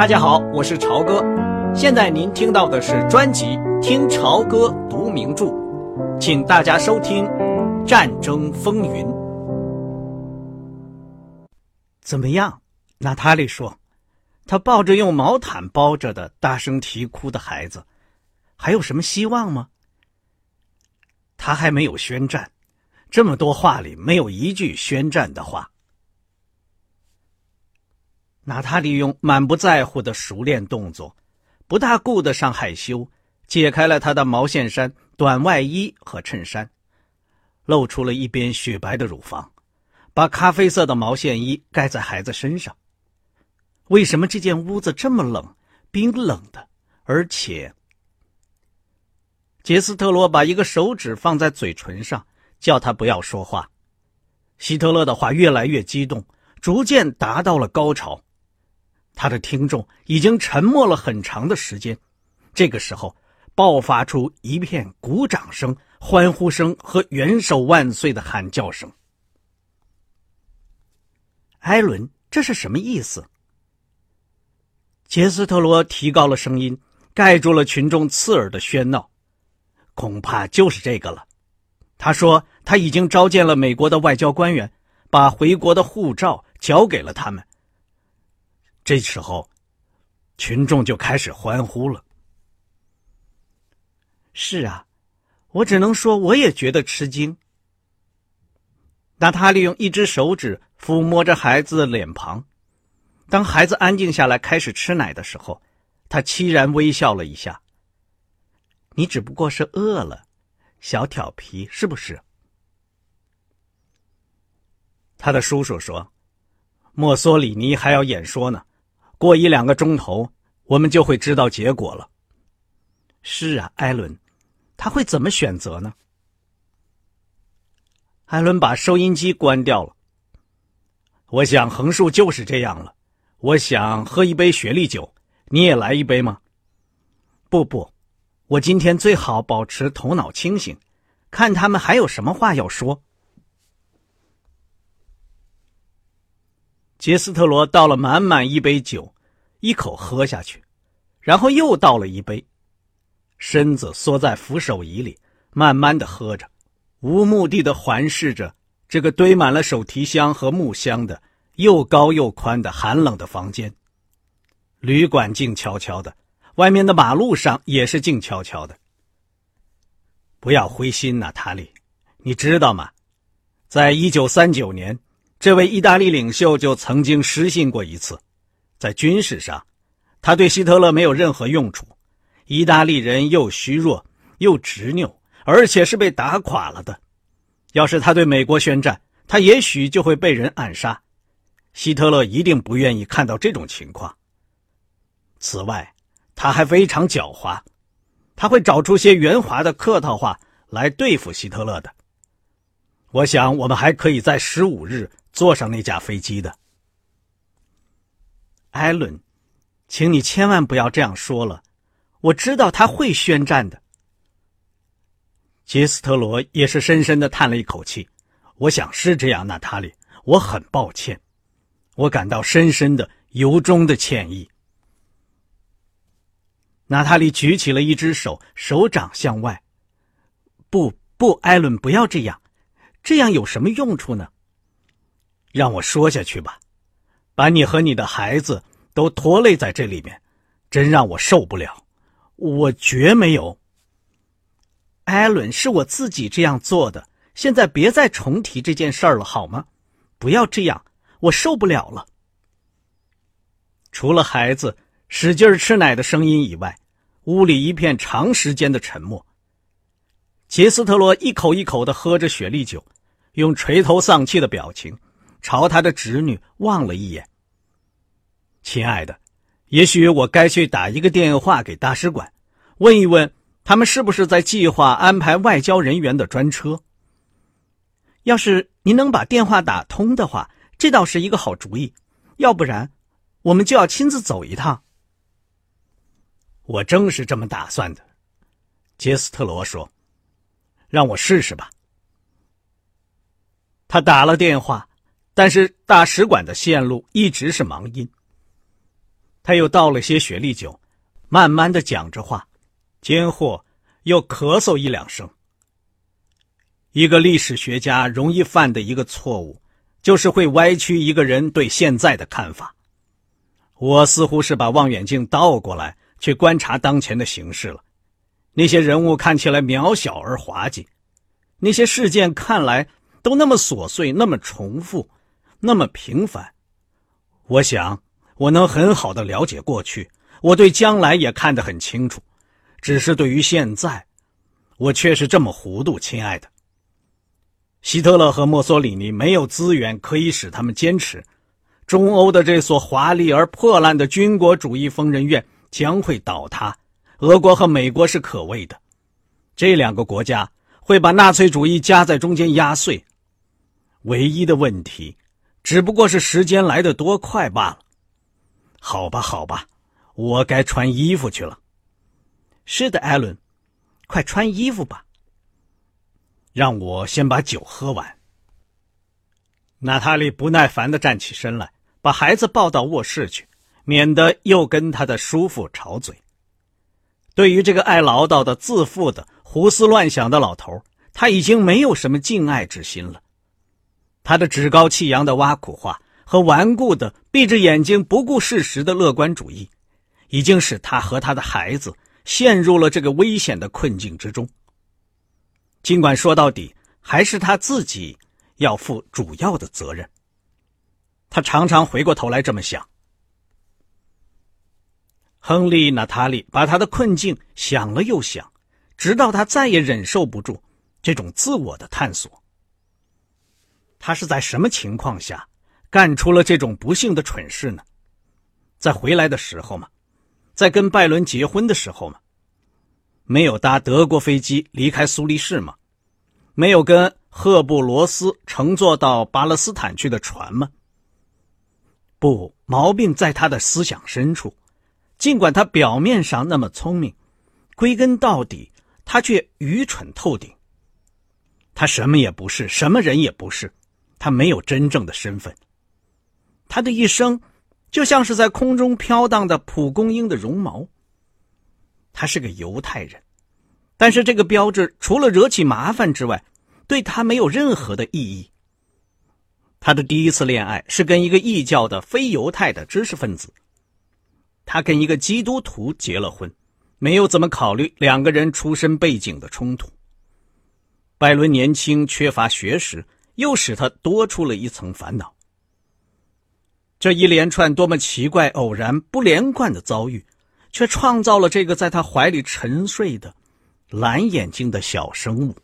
大家好，我是朝哥。现在您听到的是专辑《听朝歌读名著》，请大家收听《战争风云》。怎么样？娜塔莉说，她抱着用毛毯包着的大声啼哭的孩子，还有什么希望吗？他还没有宣战，这么多话里没有一句宣战的话。娜塔莉用满不在乎的熟练动作，不大顾得上害羞，解开了他的毛线衫、短外衣和衬衫，露出了一边雪白的乳房，把咖啡色的毛线衣盖在孩子身上。为什么这间屋子这么冷，冰冷的？而且，杰斯特罗把一个手指放在嘴唇上，叫他不要说话。希特勒的话越来越激动，逐渐达到了高潮。他的听众已经沉默了很长的时间，这个时候爆发出一片鼓掌声、欢呼声和“元首万岁”的喊叫声。艾伦，这是什么意思？杰斯特罗提高了声音，盖住了群众刺耳的喧闹。恐怕就是这个了。他说他已经召见了美国的外交官员，把回国的护照交给了他们。这时候，群众就开始欢呼了。是啊，我只能说，我也觉得吃惊。娜塔莉用一只手指抚摸着孩子的脸庞，当孩子安静下来开始吃奶的时候，他凄然微笑了一下。你只不过是饿了，小调皮是不是？他的叔叔说：“墨索里尼还要演说呢。”过一两个钟头，我们就会知道结果了。是啊，艾伦，他会怎么选择呢？艾伦把收音机关掉了。我想横竖就是这样了。我想喝一杯雪莉酒，你也来一杯吗？不不，我今天最好保持头脑清醒，看他们还有什么话要说。杰斯特罗倒了满满一杯酒，一口喝下去，然后又倒了一杯，身子缩在扶手椅里，慢慢的喝着，无目的的环视着这个堆满了手提箱和木箱的又高又宽的寒冷的房间。旅馆静悄悄的，外面的马路上也是静悄悄的。不要灰心呐，塔里，你知道吗？在一九三九年。这位意大利领袖就曾经失信过一次，在军事上，他对希特勒没有任何用处。意大利人又虚弱又执拗，而且是被打垮了的。要是他对美国宣战，他也许就会被人暗杀。希特勒一定不愿意看到这种情况。此外，他还非常狡猾，他会找出些圆滑的客套话来对付希特勒的。我想，我们还可以在十五日。坐上那架飞机的，艾伦，请你千万不要这样说了。我知道他会宣战的。杰斯特罗也是深深的叹了一口气。我想是这样，娜塔莉，我很抱歉，我感到深深的由衷的歉意。娜塔莉举起了一只手，手掌向外。不不，艾伦，不要这样，这样有什么用处呢？让我说下去吧，把你和你的孩子都拖累在这里面，真让我受不了。我绝没有。艾伦，是我自己这样做的。现在别再重提这件事儿了，好吗？不要这样，我受不了了。除了孩子使劲吃奶的声音以外，屋里一片长时间的沉默。杰斯特罗一口一口的喝着雪莉酒，用垂头丧气的表情。朝他的侄女望了一眼。亲爱的，也许我该去打一个电话给大使馆，问一问他们是不是在计划安排外交人员的专车。要是您能把电话打通的话，这倒是一个好主意。要不然，我们就要亲自走一趟。我正是这么打算的，杰斯特罗说：“让我试试吧。”他打了电话。但是大使馆的线路一直是忙音。他又倒了些雪莉酒，慢慢的讲着话，间或又咳嗽一两声。一个历史学家容易犯的一个错误，就是会歪曲一个人对现在的看法。我似乎是把望远镜倒过来去观察当前的形势了。那些人物看起来渺小而滑稽，那些事件看来都那么琐碎、那么重复、那么平凡。我想，我能很好的了解过去，我对将来也看得很清楚，只是对于现在，我却是这么糊涂，亲爱的。希特勒和墨索里尼没有资源可以使他们坚持，中欧的这所华丽而破烂的军国主义疯人院将会倒塌。俄国和美国是可畏的，这两个国家会把纳粹主义夹在中间压碎。唯一的问题，只不过是时间来得多快罢了。好吧，好吧，我该穿衣服去了。是的，艾伦，快穿衣服吧。让我先把酒喝完。娜塔莉不耐烦的站起身来，把孩子抱到卧室去，免得又跟他的叔父吵嘴。对于这个爱唠叨的、自负的、胡思乱想的老头，他已经没有什么敬爱之心了。他的趾高气扬的挖苦话和顽固的、闭着眼睛不顾事实的乐观主义，已经使他和他的孩子陷入了这个危险的困境之中。尽管说到底，还是他自己要负主要的责任。他常常回过头来这么想。亨利·娜塔莉把他的困境想了又想，直到他再也忍受不住这种自我的探索。他是在什么情况下干出了这种不幸的蠢事呢？在回来的时候嘛？在跟拜伦结婚的时候嘛？没有搭德国飞机离开苏黎世吗？没有跟赫布罗斯乘坐到巴勒斯坦去的船吗？不，毛病在他的思想深处。尽管他表面上那么聪明，归根到底，他却愚蠢透顶。他什么也不是，什么人也不是，他没有真正的身份。他的一生就像是在空中飘荡的蒲公英的绒毛。他是个犹太人，但是这个标志除了惹起麻烦之外，对他没有任何的意义。他的第一次恋爱是跟一个异教的非犹太的知识分子。他跟一个基督徒结了婚，没有怎么考虑两个人出身背景的冲突。拜伦年轻缺乏学识，又使他多出了一层烦恼。这一连串多么奇怪、偶然、不连贯的遭遇，却创造了这个在他怀里沉睡的蓝眼睛的小生物。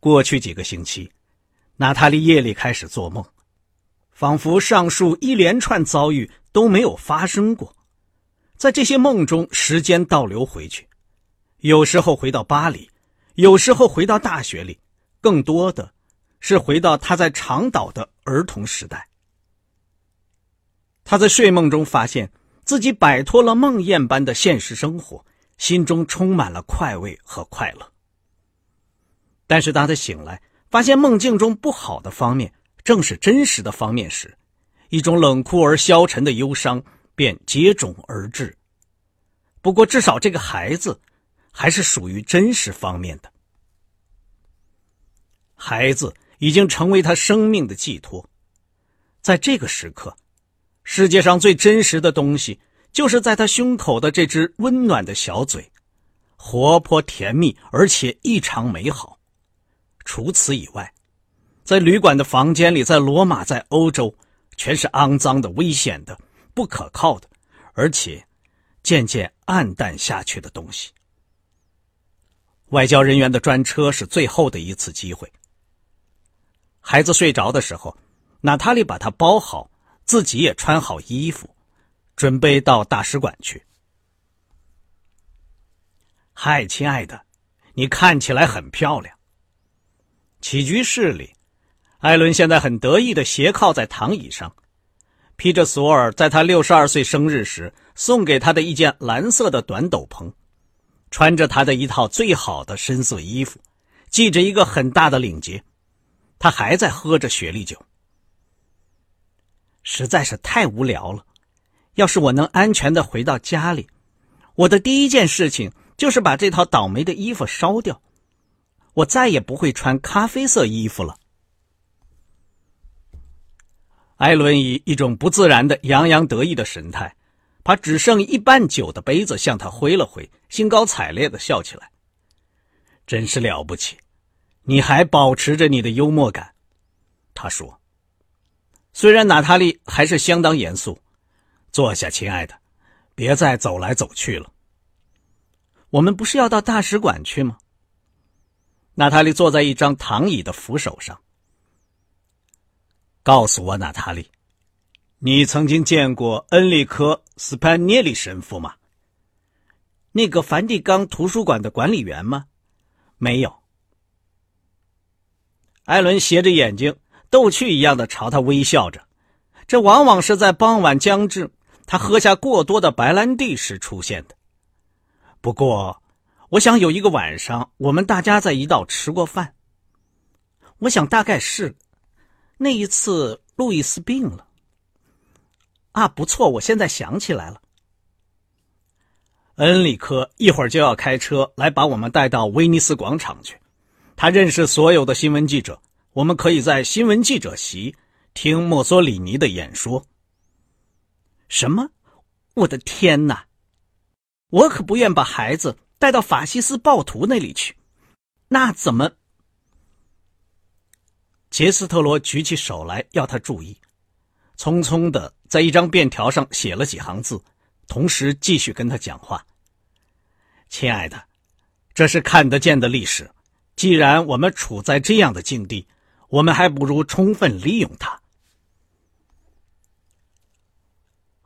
过去几个星期，娜塔莉夜里开始做梦。仿佛上述一连串遭遇都没有发生过，在这些梦中，时间倒流回去，有时候回到巴黎，有时候回到大学里，更多的是回到他在长岛的儿童时代。他在睡梦中发现自己摆脱了梦魇般的现实生活，心中充满了快慰和快乐。但是当他醒来，发现梦境中不好的方面。正是真实的方面时，一种冷酷而消沉的忧伤便接踵而至。不过，至少这个孩子还是属于真实方面的。孩子已经成为他生命的寄托。在这个时刻，世界上最真实的东西，就是在他胸口的这只温暖的小嘴，活泼甜蜜，而且异常美好。除此以外。在旅馆的房间里，在罗马，在欧洲，全是肮脏的、危险的、不可靠的，而且渐渐暗淡下去的东西。外交人员的专车是最后的一次机会。孩子睡着的时候，娜塔莉把他包好，自己也穿好衣服，准备到大使馆去。嗨，亲爱的，你看起来很漂亮。起居室里。艾伦现在很得意的斜靠在躺椅上，披着索尔在他六十二岁生日时送给他的一件蓝色的短斗篷，穿着他的一套最好的深色衣服，系着一个很大的领结。他还在喝着雪莉酒。实在是太无聊了。要是我能安全的回到家里，我的第一件事情就是把这套倒霉的衣服烧掉。我再也不会穿咖啡色衣服了。艾伦以一种不自然的洋洋得意的神态，把只剩一半酒的杯子向他挥了挥，兴高采烈的笑起来。真是了不起，你还保持着你的幽默感，他说。虽然娜塔莉还是相当严肃，坐下，亲爱的，别再走来走去了。我们不是要到大使馆去吗？娜塔莉坐在一张躺椅的扶手上。告诉我，娜塔莉，你曾经见过恩里科·斯潘涅利神父吗？那个梵蒂冈图书馆的管理员吗？没有。艾伦斜着眼睛，逗趣一样的朝他微笑着。这往往是在傍晚将至，他喝下过多的白兰地时出现的。不过，我想有一个晚上，我们大家在一道吃过饭。我想大概是。那一次，路易斯病了。啊，不错，我现在想起来了。恩里克一会儿就要开车来把我们带到威尼斯广场去。他认识所有的新闻记者，我们可以在新闻记者席听墨索里尼的演说。什么？我的天哪！我可不愿把孩子带到法西斯暴徒那里去。那怎么？杰斯特罗举起手来，要他注意，匆匆的在一张便条上写了几行字，同时继续跟他讲话：“亲爱的，这是看得见的历史。既然我们处在这样的境地，我们还不如充分利用它。”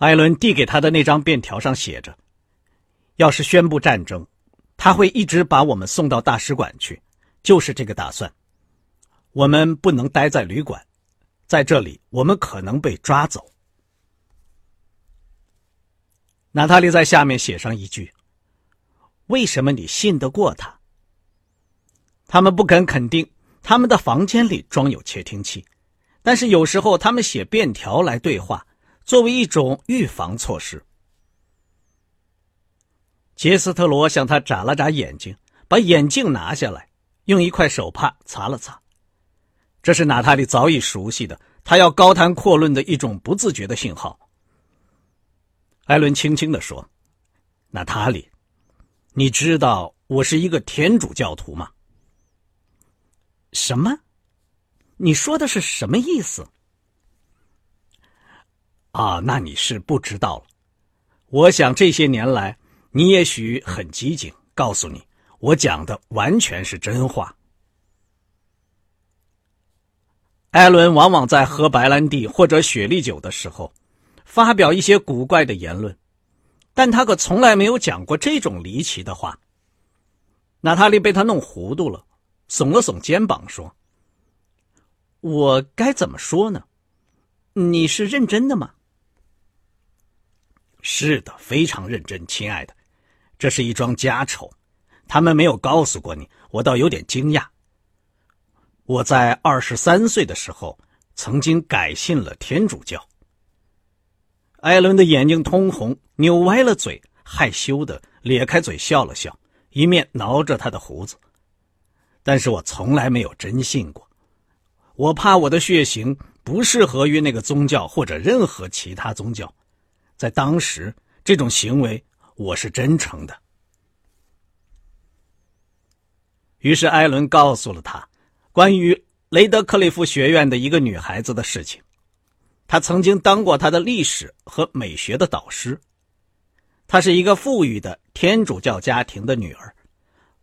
艾伦递给他的那张便条上写着：“要是宣布战争，他会一直把我们送到大使馆去，就是这个打算。”我们不能待在旅馆，在这里我们可能被抓走。娜塔莉在下面写上一句：“为什么你信得过他？”他们不敢肯定他们的房间里装有窃听器，但是有时候他们写便条来对话，作为一种预防措施。杰斯特罗向他眨了眨眼睛，把眼镜拿下来，用一块手帕擦了擦。这是娜塔莉早已熟悉的，他要高谈阔论的一种不自觉的信号。艾伦轻轻的说：“娜塔莉，你知道我是一个天主教徒吗？”“什么？你说的是什么意思？”“啊，那你是不知道了。我想这些年来你也许很机警。告诉你，我讲的完全是真话。”艾伦往往在喝白兰地或者雪莉酒的时候，发表一些古怪的言论，但他可从来没有讲过这种离奇的话。娜塔莉被他弄糊涂了，耸了耸肩膀说：“我该怎么说呢？你是认真的吗？”“是的，非常认真，亲爱的。这是一桩家丑，他们没有告诉过你，我倒有点惊讶。”我在二十三岁的时候，曾经改信了天主教。艾伦的眼睛通红，扭歪了嘴，害羞的咧开嘴笑了笑，一面挠着他的胡子。但是我从来没有真信过，我怕我的血型不适合于那个宗教或者任何其他宗教。在当时，这种行为我是真诚的。于是艾伦告诉了他。关于雷德克利夫学院的一个女孩子的事情，她曾经当过他的历史和美学的导师。她是一个富裕的天主教家庭的女儿，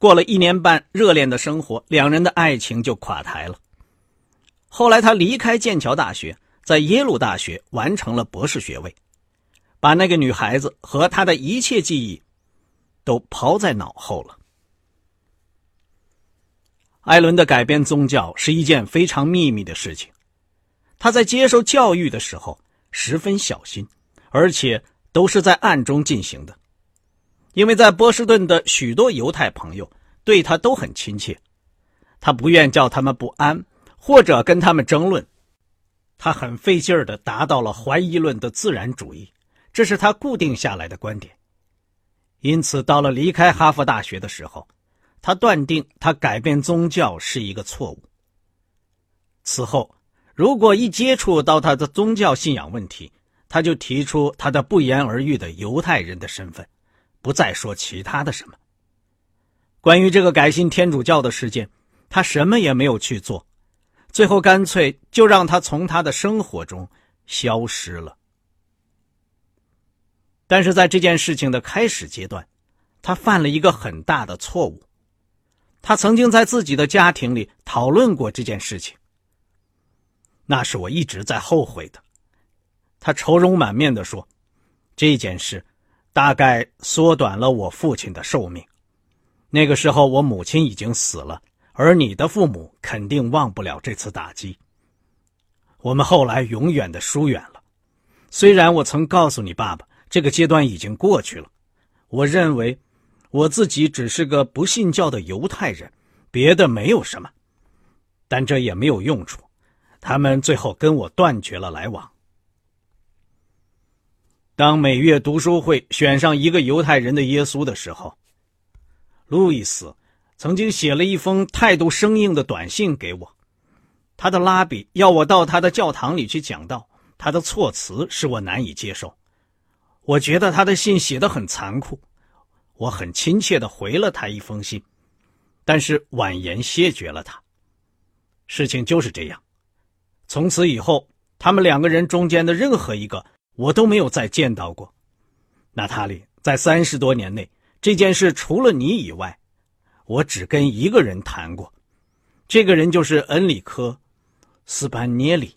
过了一年半热恋的生活，两人的爱情就垮台了。后来，他离开剑桥大学，在耶鲁大学完成了博士学位，把那个女孩子和他的一切记忆都抛在脑后了。艾伦的改变宗教是一件非常秘密的事情，他在接受教育的时候十分小心，而且都是在暗中进行的，因为在波士顿的许多犹太朋友对他都很亲切，他不愿叫他们不安或者跟他们争论，他很费劲儿的达到了怀疑论的自然主义，这是他固定下来的观点。因此，到了离开哈佛大学的时候，他断定他改变宗教是一个错误。此后，如果一接触到他的宗教信仰问题，他就提出他的不言而喻的犹太人的身份，不再说其他的什么。关于这个改信天主教的事件，他什么也没有去做，最后干脆就让他从他的生活中消失了。但是在这件事情的开始阶段，他犯了一个很大的错误。他曾经在自己的家庭里讨论过这件事情，那是我一直在后悔的。他愁容满面地说：“这件事大概缩短了我父亲的寿命。”那个时候，我母亲已经死了，而你的父母肯定忘不了这次打击。我们后来永远的疏远了。虽然我曾告诉你爸爸，这个阶段已经过去了。我认为，我自己只是个不信教的犹太人，别的没有什么。但这也没有用处，他们最后跟我断绝了来往。当每月读书会选上一个犹太人的耶稣的时候。路易斯曾经写了一封态度生硬的短信给我，他的拉比要我到他的教堂里去讲道，他的措辞使我难以接受。我觉得他的信写得很残酷，我很亲切的回了他一封信，但是婉言谢绝了他。事情就是这样，从此以后，他们两个人中间的任何一个我都没有再见到过。娜塔莉在三十多年内。这件事除了你以外，我只跟一个人谈过，这个人就是恩里科·斯班涅里。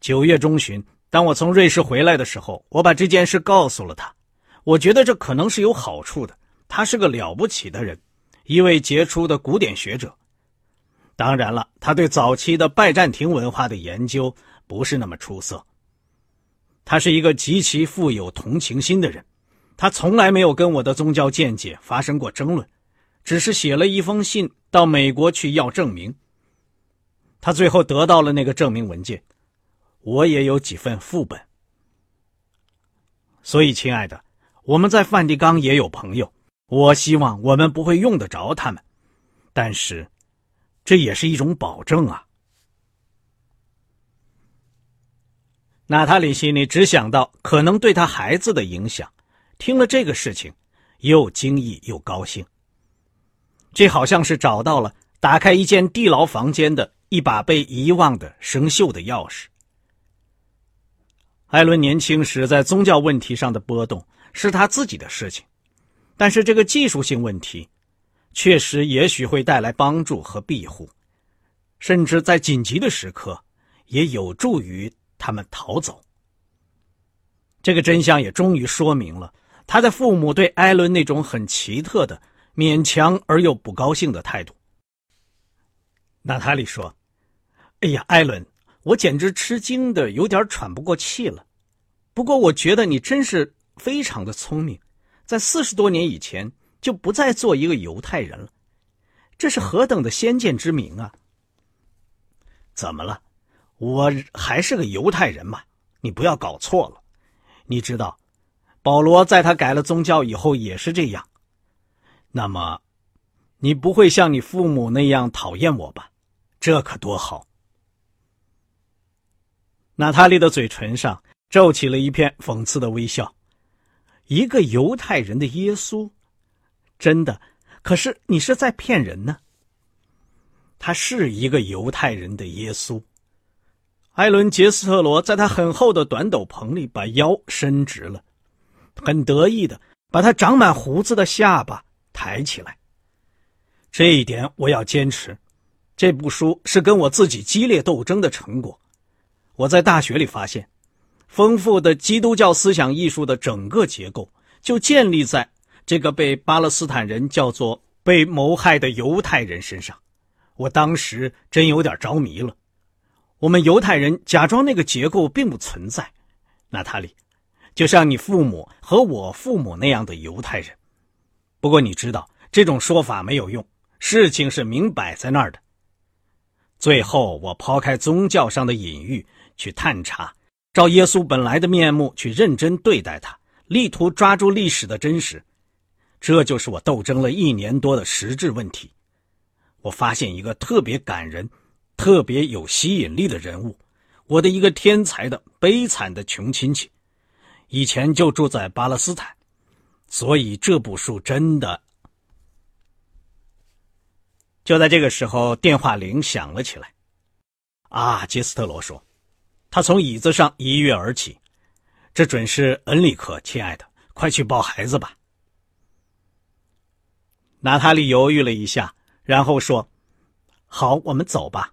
九月中旬，当我从瑞士回来的时候，我把这件事告诉了他。我觉得这可能是有好处的。他是个了不起的人，一位杰出的古典学者。当然了，他对早期的拜占庭文化的研究不是那么出色。他是一个极其富有同情心的人。他从来没有跟我的宗教见解发生过争论，只是写了一封信到美国去要证明。他最后得到了那个证明文件，我也有几份副本。所以，亲爱的，我们在梵蒂冈也有朋友。我希望我们不会用得着他们，但是，这也是一种保证啊。娜塔莉心里只想到可能对他孩子的影响。听了这个事情，又惊异又高兴。这好像是找到了打开一间地牢房间的一把被遗忘的生锈的钥匙。艾伦年轻时在宗教问题上的波动是他自己的事情，但是这个技术性问题，确实也许会带来帮助和庇护，甚至在紧急的时刻，也有助于他们逃走。这个真相也终于说明了。他的父母对艾伦那种很奇特的、勉强而又不高兴的态度。娜塔莉说：“哎呀，艾伦，我简直吃惊的有点喘不过气了。不过，我觉得你真是非常的聪明，在四十多年以前就不再做一个犹太人了，这是何等的先见之明啊！怎么了？我还是个犹太人嘛，你不要搞错了。你知道。”保罗在他改了宗教以后也是这样。那么，你不会像你父母那样讨厌我吧？这可多好。娜塔莉的嘴唇上皱起了一片讽刺的微笑。一个犹太人的耶稣，真的？可是你是在骗人呢。他是一个犹太人的耶稣。艾伦·杰斯特罗在他很厚的短斗篷里把腰伸直了。很得意的把他长满胡子的下巴抬起来。这一点我要坚持。这部书是跟我自己激烈斗争的成果。我在大学里发现，丰富的基督教思想艺术的整个结构就建立在这个被巴勒斯坦人叫做被谋害的犹太人身上。我当时真有点着迷了。我们犹太人假装那个结构并不存在，娜塔莉。就像你父母和我父母那样的犹太人，不过你知道这种说法没有用，事情是明摆在那儿的。最后，我抛开宗教上的隐喻去探查，照耶稣本来的面目去认真对待他，力图抓住历史的真实。这就是我斗争了一年多的实质问题。我发现一个特别感人、特别有吸引力的人物，我的一个天才的悲惨的穷亲戚，以前就住在巴勒斯坦，所以这部书真的……就在这个时候，电话铃响了起来。啊，杰斯特罗说，他从椅子上一跃而起，这准是恩里克，亲爱的，快去抱孩子吧。娜塔莉犹豫了一下，然后说：“好，我们走吧。”